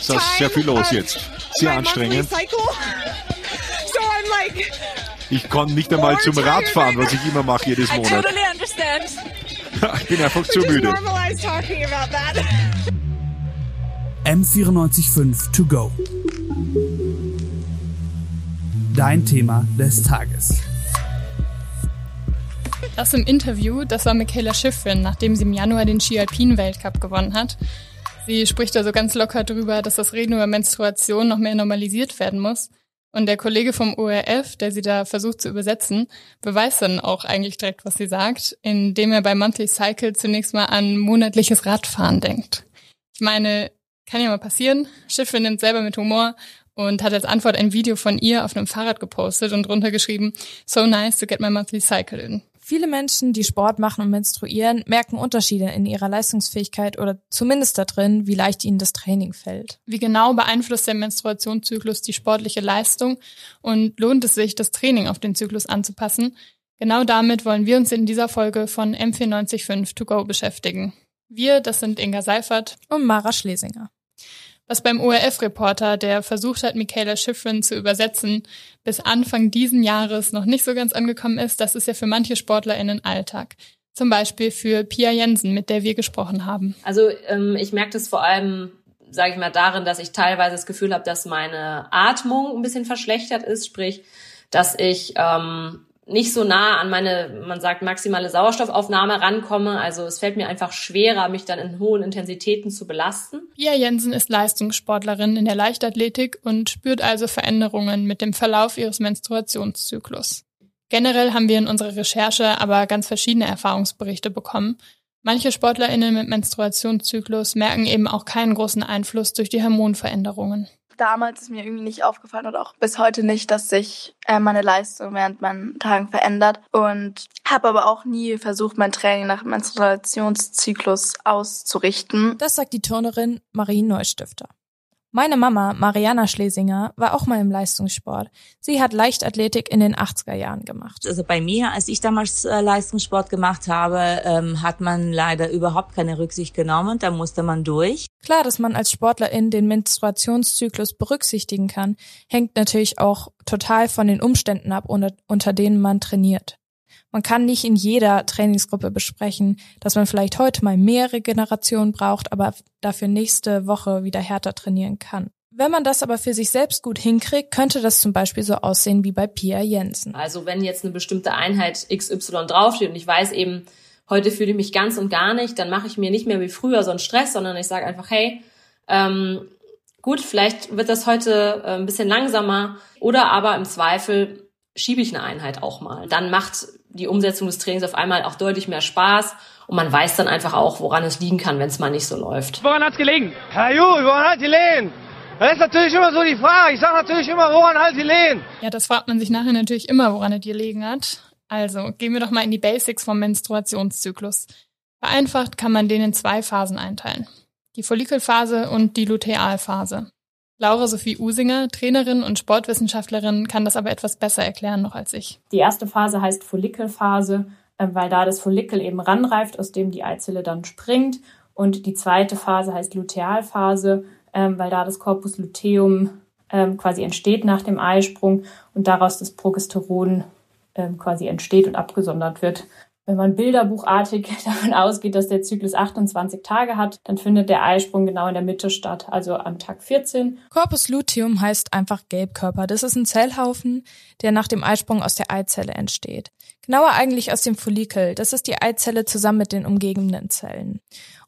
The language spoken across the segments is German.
Es ist sehr viel los jetzt. Sehr my monthly anstrengend. cycle. So I'm like, Ich kann nicht einmal zum Radfahren, was ich immer mache jedes I Monat. totally understand. Ich bin einfach zu Just müde. normalize talking about that. M945 To Go. Dein Thema des Tages. Das im Interview, das war Michaela Schiffrin, nachdem sie im Januar den Ski-Alpin-Weltcup gewonnen hat. Sie spricht also ganz locker drüber, dass das Reden über Menstruation noch mehr normalisiert werden muss. Und der Kollege vom ORF, der sie da versucht zu übersetzen, beweist dann auch eigentlich direkt, was sie sagt, indem er bei Monthly Cycle zunächst mal an monatliches Radfahren denkt. Ich meine, kann ja mal passieren. Schiffrin nimmt selber mit Humor und hat als Antwort ein Video von ihr auf einem Fahrrad gepostet und drunter geschrieben, so nice to get my monthly cycle in. Viele Menschen, die Sport machen und menstruieren, merken Unterschiede in ihrer Leistungsfähigkeit oder zumindest darin, wie leicht ihnen das Training fällt. Wie genau beeinflusst der Menstruationszyklus die sportliche Leistung und lohnt es sich, das Training auf den Zyklus anzupassen? Genau damit wollen wir uns in dieser Folge von M495 To Go beschäftigen. Wir, das sind Inga Seifert Und Mara Schlesinger. Was beim ORF-Reporter, der versucht hat, Michaela Schiffrin zu übersetzen, bis Anfang diesen Jahres noch nicht so ganz angekommen ist, das ist ja für manche SportlerInnen Alltag. Zum Beispiel für Pia Jensen, mit der wir gesprochen haben. Also ähm, ich merke das vor allem, sage ich mal, darin, dass ich teilweise das Gefühl habe, dass meine Atmung ein bisschen verschlechtert ist, sprich, dass ich ähm, nicht so nah an meine, man sagt, maximale Sauerstoffaufnahme rankomme. Also es fällt mir einfach schwerer, mich dann in hohen Intensitäten zu belasten. Pia Jensen ist Leistungssportlerin in der Leichtathletik und spürt also Veränderungen mit dem Verlauf ihres Menstruationszyklus. Generell haben wir in unserer Recherche aber ganz verschiedene Erfahrungsberichte bekommen. Manche SportlerInnen mit Menstruationszyklus merken eben auch keinen großen Einfluss durch die Hormonveränderungen. Damals ist mir irgendwie nicht aufgefallen oder auch bis heute nicht, dass sich äh, meine Leistung während meinen Tagen verändert und habe aber auch nie versucht, mein Training nach Menstruationszyklus auszurichten. Das sagt die Turnerin Marie Neustifter. Meine Mama, Mariana Schlesinger, war auch mal im Leistungssport. Sie hat Leichtathletik in den 80er Jahren gemacht. Also bei mir, als ich damals äh, Leistungssport gemacht habe, ähm, hat man leider überhaupt keine Rücksicht genommen. Da musste man durch. Klar, dass man als Sportlerin den Menstruationszyklus berücksichtigen kann, hängt natürlich auch total von den Umständen ab, unter, unter denen man trainiert. Man kann nicht in jeder Trainingsgruppe besprechen, dass man vielleicht heute mal mehr Regeneration braucht, aber dafür nächste Woche wieder härter trainieren kann. Wenn man das aber für sich selbst gut hinkriegt, könnte das zum Beispiel so aussehen wie bei Pia Jensen. Also wenn jetzt eine bestimmte Einheit XY draufsteht und ich weiß eben, heute fühle ich mich ganz und gar nicht, dann mache ich mir nicht mehr wie früher so einen Stress, sondern ich sage einfach, hey, ähm, gut, vielleicht wird das heute äh, ein bisschen langsamer oder aber im Zweifel schiebe ich eine Einheit auch mal. Dann macht die Umsetzung des Trainings auf einmal auch deutlich mehr Spaß und man weiß dann einfach auch, woran es liegen kann, wenn es mal nicht so läuft. Woran hat's gelegen? Herr Ju, woran hat die Lehen? Das ist natürlich immer so die Frage. Ich sage natürlich immer, woran halt die Lehen? Ja, das fragt man sich nachher natürlich immer, woran es dir liegen hat. Also gehen wir doch mal in die Basics vom Menstruationszyklus. Vereinfacht kann man den in zwei Phasen einteilen. Die Follikelphase und die Lutealphase. Laura Sophie Usinger, Trainerin und Sportwissenschaftlerin, kann das aber etwas besser erklären noch als ich. Die erste Phase heißt Follikelphase, äh, weil da das Follikel eben ranreift, aus dem die Eizelle dann springt. Und die zweite Phase heißt Lutealphase, ähm, weil da das Corpus luteum ähm, quasi entsteht nach dem Eisprung und daraus das Progesteron ähm, quasi entsteht und abgesondert wird. Wenn man bilderbuchartig davon ausgeht, dass der Zyklus 28 Tage hat, dann findet der Eisprung genau in der Mitte statt, also am Tag 14. Corpus luteum heißt einfach Gelbkörper. Das ist ein Zellhaufen, der nach dem Eisprung aus der Eizelle entsteht. Genauer eigentlich aus dem Follikel. Das ist die Eizelle zusammen mit den umgebenden Zellen.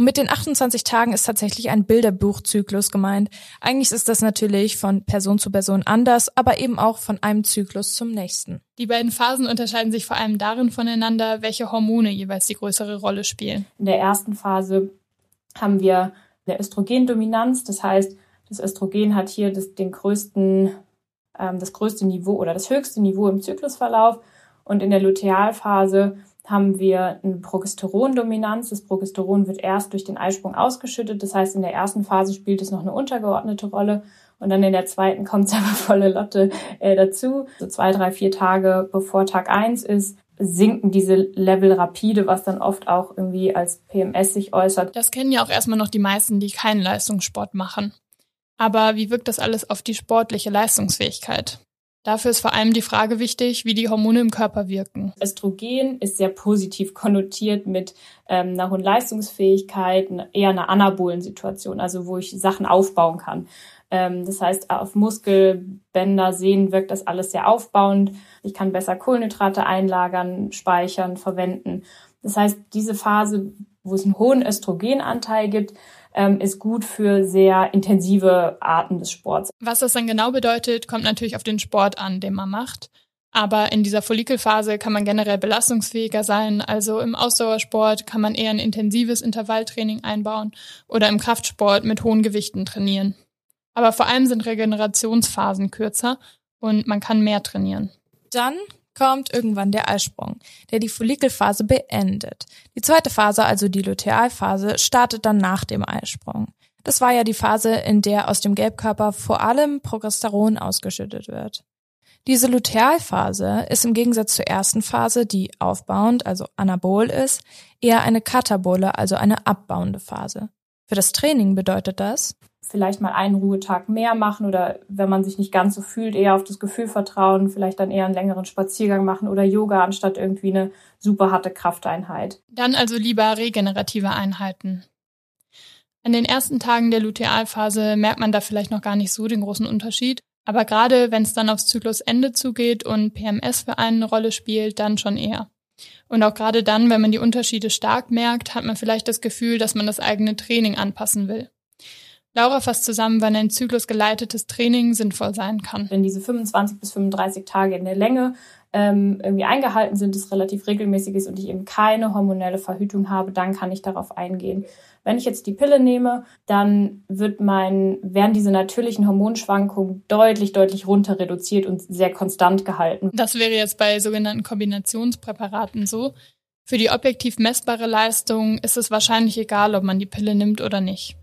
Und mit den 28 Tagen ist tatsächlich ein Bilderbuchzyklus gemeint. Eigentlich ist das natürlich von Person zu Person anders, aber eben auch von einem Zyklus zum nächsten. Die beiden Phasen unterscheiden sich vor allem darin voneinander, welche Hormone jeweils die größere Rolle spielen. In der ersten Phase haben wir eine Östrogendominanz, das heißt, das Östrogen hat hier das, den größten, ähm, das größte Niveau oder das höchste Niveau im Zyklusverlauf. Und in der Lutealphase haben wir eine Progesterondominanz. Das Progesteron wird erst durch den Eisprung ausgeschüttet. Das heißt, in der ersten Phase spielt es noch eine untergeordnete Rolle. Und dann in der zweiten kommt es aber volle Lotte äh, dazu. So zwei, drei, vier Tage bevor Tag eins ist, sinken diese Level rapide, was dann oft auch irgendwie als PMS sich äußert. Das kennen ja auch erstmal noch die meisten, die keinen Leistungssport machen. Aber wie wirkt das alles auf die sportliche Leistungsfähigkeit? Dafür ist vor allem die Frage wichtig, wie die Hormone im Körper wirken. Östrogen ist sehr positiv konnotiert mit ähm, einer hohen Leistungsfähigkeit, eher einer anabolen Situation, also wo ich Sachen aufbauen kann. Ähm, das heißt, auf Muskelbänder, Sehnen wirkt das alles sehr aufbauend. Ich kann besser Kohlenhydrate einlagern, speichern, verwenden. Das heißt, diese Phase, wo es einen hohen Östrogenanteil gibt, ähm, ist gut für sehr intensive Arten des Sports. Was das dann genau bedeutet, kommt natürlich auf den Sport an, den man macht. Aber in dieser Follikelphase kann man generell belastungsfähiger sein. Also im Ausdauersport kann man eher ein intensives Intervalltraining einbauen oder im Kraftsport mit hohen Gewichten trainieren. Aber vor allem sind Regenerationsphasen kürzer und man kann mehr trainieren. Dann kommt irgendwann der Eisprung, der die Follikelphase beendet. Die zweite Phase, also die Lutealphase, startet dann nach dem Eisprung. Das war ja die Phase, in der aus dem Gelbkörper vor allem Progesteron ausgeschüttet wird. Diese Lutealphase ist im Gegensatz zur ersten Phase, die aufbauend, also anabol ist, eher eine katabole, also eine abbauende Phase. Für das Training bedeutet das, vielleicht mal einen Ruhetag mehr machen oder wenn man sich nicht ganz so fühlt, eher auf das Gefühl vertrauen, vielleicht dann eher einen längeren Spaziergang machen oder Yoga anstatt irgendwie eine super harte Krafteinheit. Dann also lieber regenerative Einheiten. An den ersten Tagen der Lutealphase merkt man da vielleicht noch gar nicht so den großen Unterschied, aber gerade wenn es dann aufs Zyklusende zugeht und PMS für einen eine Rolle spielt, dann schon eher. Und auch gerade dann, wenn man die Unterschiede stark merkt, hat man vielleicht das Gefühl, dass man das eigene Training anpassen will. Laura fasst zusammen, wann ein zyklusgeleitetes Training sinnvoll sein kann. Wenn diese 25 bis 35 Tage in der Länge ähm, irgendwie eingehalten sind, es relativ regelmäßig ist und ich eben keine hormonelle Verhütung habe, dann kann ich darauf eingehen. Wenn ich jetzt die Pille nehme, dann wird mein, werden diese natürlichen Hormonschwankungen deutlich, deutlich runter reduziert und sehr konstant gehalten. Das wäre jetzt bei sogenannten Kombinationspräparaten so. Für die objektiv messbare Leistung ist es wahrscheinlich egal, ob man die Pille nimmt oder nicht.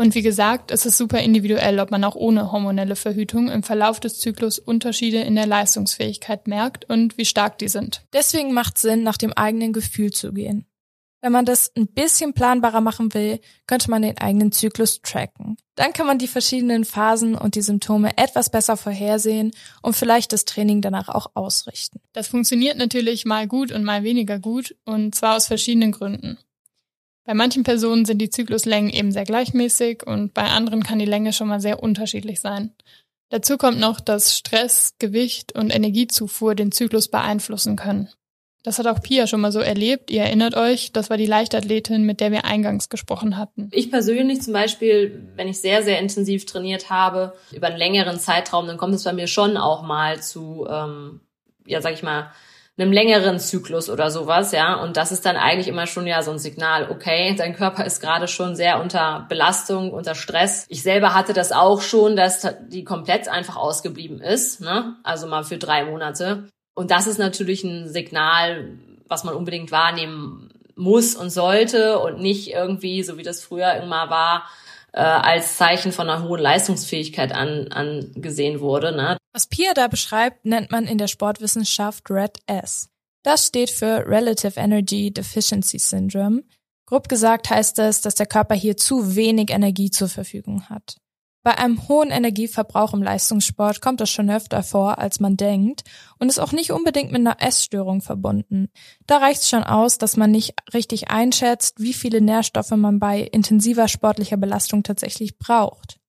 Und wie gesagt, es ist super individuell, ob man auch ohne hormonelle Verhütung im Verlauf des Zyklus Unterschiede in der Leistungsfähigkeit merkt und wie stark die sind. Deswegen macht Sinn, nach dem eigenen Gefühl zu gehen. Wenn man das ein bisschen planbarer machen will, könnte man den eigenen Zyklus tracken. Dann kann man die verschiedenen Phasen und die Symptome etwas besser vorhersehen und vielleicht das Training danach auch ausrichten. Das funktioniert natürlich mal gut und mal weniger gut und zwar aus verschiedenen Gründen. Bei manchen Personen sind die Zykluslängen eben sehr gleichmäßig und bei anderen kann die Länge schon mal sehr unterschiedlich sein. Dazu kommt noch, dass Stress, Gewicht und Energiezufuhr den Zyklus beeinflussen können. Das hat auch Pia schon mal so erlebt. Ihr erinnert euch, das war die Leichtathletin, mit der wir eingangs gesprochen hatten. Ich persönlich zum Beispiel, wenn ich sehr, sehr intensiv trainiert habe, über einen längeren Zeitraum, dann kommt es bei mir schon auch mal zu, ähm, ja, sag ich mal, einem längeren Zyklus oder sowas, ja. Und das ist dann eigentlich immer schon ja so ein Signal, okay, dein Körper ist gerade schon sehr unter Belastung, unter Stress. Ich selber hatte das auch schon, dass die komplett einfach ausgeblieben ist, ne? Also mal für drei Monate. Und das ist natürlich ein Signal, was man unbedingt wahrnehmen muss und sollte und nicht irgendwie, so wie das früher immer war, äh, als Zeichen von einer hohen Leistungsfähigkeit an, angesehen wurde. Ne? Was Pia da beschreibt, nennt man in der Sportwissenschaft Red S. Das steht für Relative Energy Deficiency Syndrome. Grob gesagt heißt es, dass der Körper hier zu wenig Energie zur Verfügung hat. Bei einem hohen Energieverbrauch im Leistungssport kommt das schon öfter vor, als man denkt und ist auch nicht unbedingt mit einer Essstörung verbunden. Da reicht es schon aus, dass man nicht richtig einschätzt, wie viele Nährstoffe man bei intensiver sportlicher Belastung tatsächlich braucht.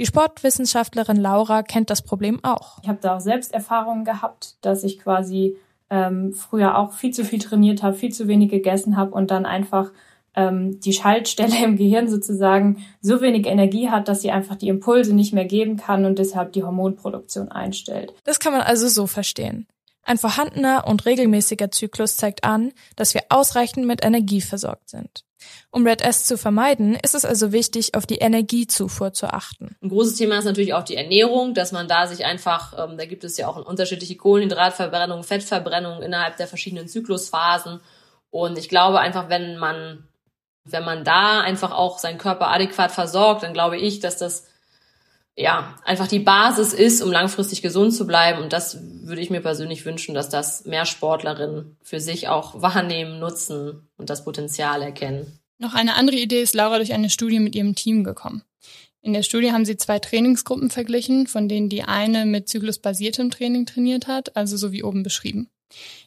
Die Sportwissenschaftlerin Laura kennt das Problem auch. Ich habe da auch selbst Erfahrungen gehabt, dass ich quasi ähm, früher auch viel zu viel trainiert habe, viel zu wenig gegessen habe und dann einfach ähm, die Schaltstelle im Gehirn sozusagen so wenig Energie hat, dass sie einfach die Impulse nicht mehr geben kann und deshalb die Hormonproduktion einstellt. Das kann man also so verstehen. Ein vorhandener und regelmäßiger Zyklus zeigt an, dass wir ausreichend mit Energie versorgt sind. Um Red S zu vermeiden, ist es also wichtig, auf die Energiezufuhr zu achten. Ein großes Thema ist natürlich auch die Ernährung, dass man da sich einfach, ähm, da gibt es ja auch unterschiedliche Kohlenhydratverbrennung, Fettverbrennung innerhalb der verschiedenen Zyklusphasen. Und ich glaube einfach, wenn man wenn man da einfach auch seinen Körper adäquat versorgt, dann glaube ich, dass das ja, einfach die Basis ist, um langfristig gesund zu bleiben. Und das würde ich mir persönlich wünschen, dass das mehr Sportlerinnen für sich auch wahrnehmen, nutzen und das Potenzial erkennen. Noch eine andere Idee ist Laura durch eine Studie mit ihrem Team gekommen. In der Studie haben sie zwei Trainingsgruppen verglichen, von denen die eine mit zyklusbasiertem Training trainiert hat, also so wie oben beschrieben.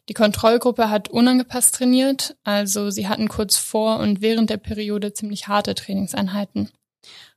Die Kontrollgruppe hat unangepasst trainiert, also sie hatten kurz vor und während der Periode ziemlich harte Trainingseinheiten.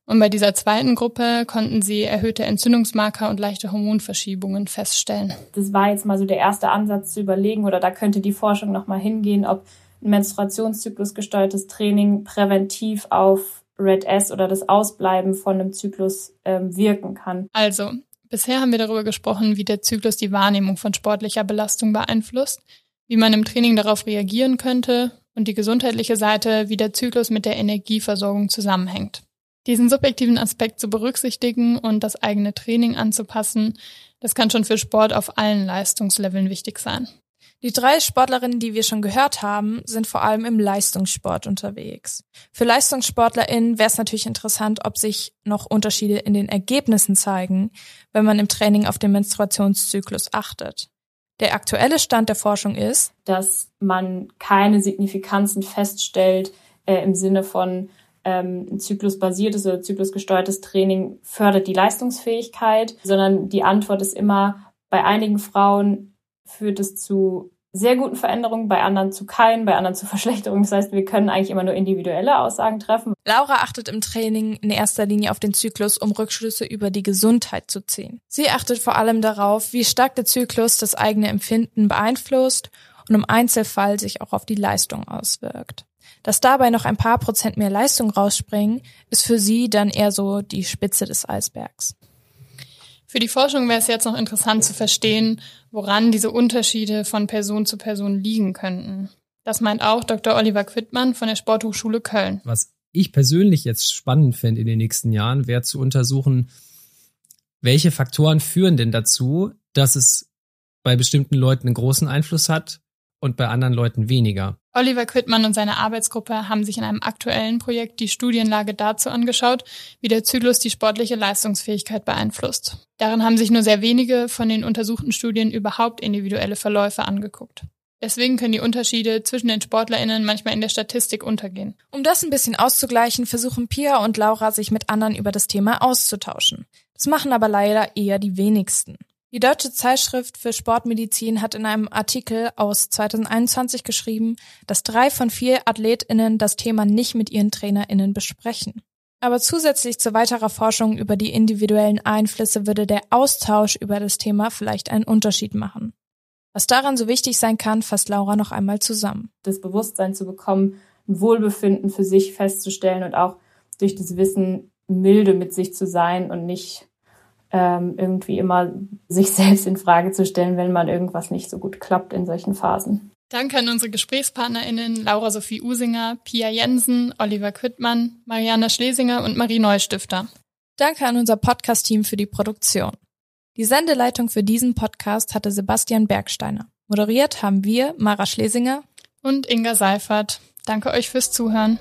Und bei dieser zweiten Gruppe konnten sie erhöhte Entzündungsmarker und leichte Hormonverschiebungen feststellen. Das war jetzt mal so der erste Ansatz zu überlegen, oder da könnte die Forschung nochmal hingehen, ob ein Menstruationszyklus gesteuertes Training präventiv auf Red S oder das Ausbleiben von einem Zyklus ähm, wirken kann. Also, bisher haben wir darüber gesprochen, wie der Zyklus die Wahrnehmung von sportlicher Belastung beeinflusst, wie man im Training darauf reagieren könnte und die gesundheitliche Seite, wie der Zyklus mit der Energieversorgung zusammenhängt. Diesen subjektiven Aspekt zu berücksichtigen und das eigene Training anzupassen, das kann schon für Sport auf allen Leistungsleveln wichtig sein. Die drei Sportlerinnen, die wir schon gehört haben, sind vor allem im Leistungssport unterwegs. Für LeistungssportlerInnen wäre es natürlich interessant, ob sich noch Unterschiede in den Ergebnissen zeigen, wenn man im Training auf den Menstruationszyklus achtet. Der aktuelle Stand der Forschung ist, dass man keine Signifikanzen feststellt äh, im Sinne von ähm, ein zyklusbasiertes oder zyklusgesteuertes Training fördert die Leistungsfähigkeit, sondern die Antwort ist immer, bei einigen Frauen führt es zu sehr guten Veränderungen, bei anderen zu keinen, bei anderen zu Verschlechterungen. Das heißt, wir können eigentlich immer nur individuelle Aussagen treffen. Laura achtet im Training in erster Linie auf den Zyklus, um Rückschlüsse über die Gesundheit zu ziehen. Sie achtet vor allem darauf, wie stark der Zyklus das eigene Empfinden beeinflusst und im Einzelfall sich auch auf die Leistung auswirkt. Dass dabei noch ein paar Prozent mehr Leistung rausspringen, ist für sie dann eher so die Spitze des Eisbergs. Für die Forschung wäre es jetzt noch interessant zu verstehen, woran diese Unterschiede von Person zu Person liegen könnten. Das meint auch Dr. Oliver Quittmann von der Sporthochschule Köln. Was ich persönlich jetzt spannend fände in den nächsten Jahren, wäre zu untersuchen, welche Faktoren führen denn dazu, dass es bei bestimmten Leuten einen großen Einfluss hat und bei anderen Leuten weniger. Oliver Quittmann und seine Arbeitsgruppe haben sich in einem aktuellen Projekt die Studienlage dazu angeschaut, wie der Zyklus die sportliche Leistungsfähigkeit beeinflusst. Darin haben sich nur sehr wenige von den untersuchten Studien überhaupt individuelle Verläufe angeguckt. Deswegen können die Unterschiede zwischen den SportlerInnen manchmal in der Statistik untergehen. Um das ein bisschen auszugleichen, versuchen Pia und Laura sich mit anderen über das Thema auszutauschen. Das machen aber leider eher die wenigsten. Die Deutsche Zeitschrift für Sportmedizin hat in einem Artikel aus 2021 geschrieben, dass drei von vier AthletInnen das Thema nicht mit ihren TrainerInnen besprechen. Aber zusätzlich zu weiterer Forschung über die individuellen Einflüsse würde der Austausch über das Thema vielleicht einen Unterschied machen. Was daran so wichtig sein kann, fasst Laura noch einmal zusammen. Das Bewusstsein zu bekommen, ein Wohlbefinden für sich festzustellen und auch durch das Wissen milde mit sich zu sein und nicht ähm, irgendwie immer sich selbst in Frage zu stellen, wenn man irgendwas nicht so gut klappt in solchen Phasen. Danke an unsere GesprächspartnerInnen Laura Sophie Usinger, Pia Jensen, Oliver Quittmann, Mariana Schlesinger und Marie Neustifter. Danke an unser Podcast-Team für die Produktion. Die Sendeleitung für diesen Podcast hatte Sebastian Bergsteiner. Moderiert haben wir Mara Schlesinger und Inga Seifert. Danke euch fürs Zuhören.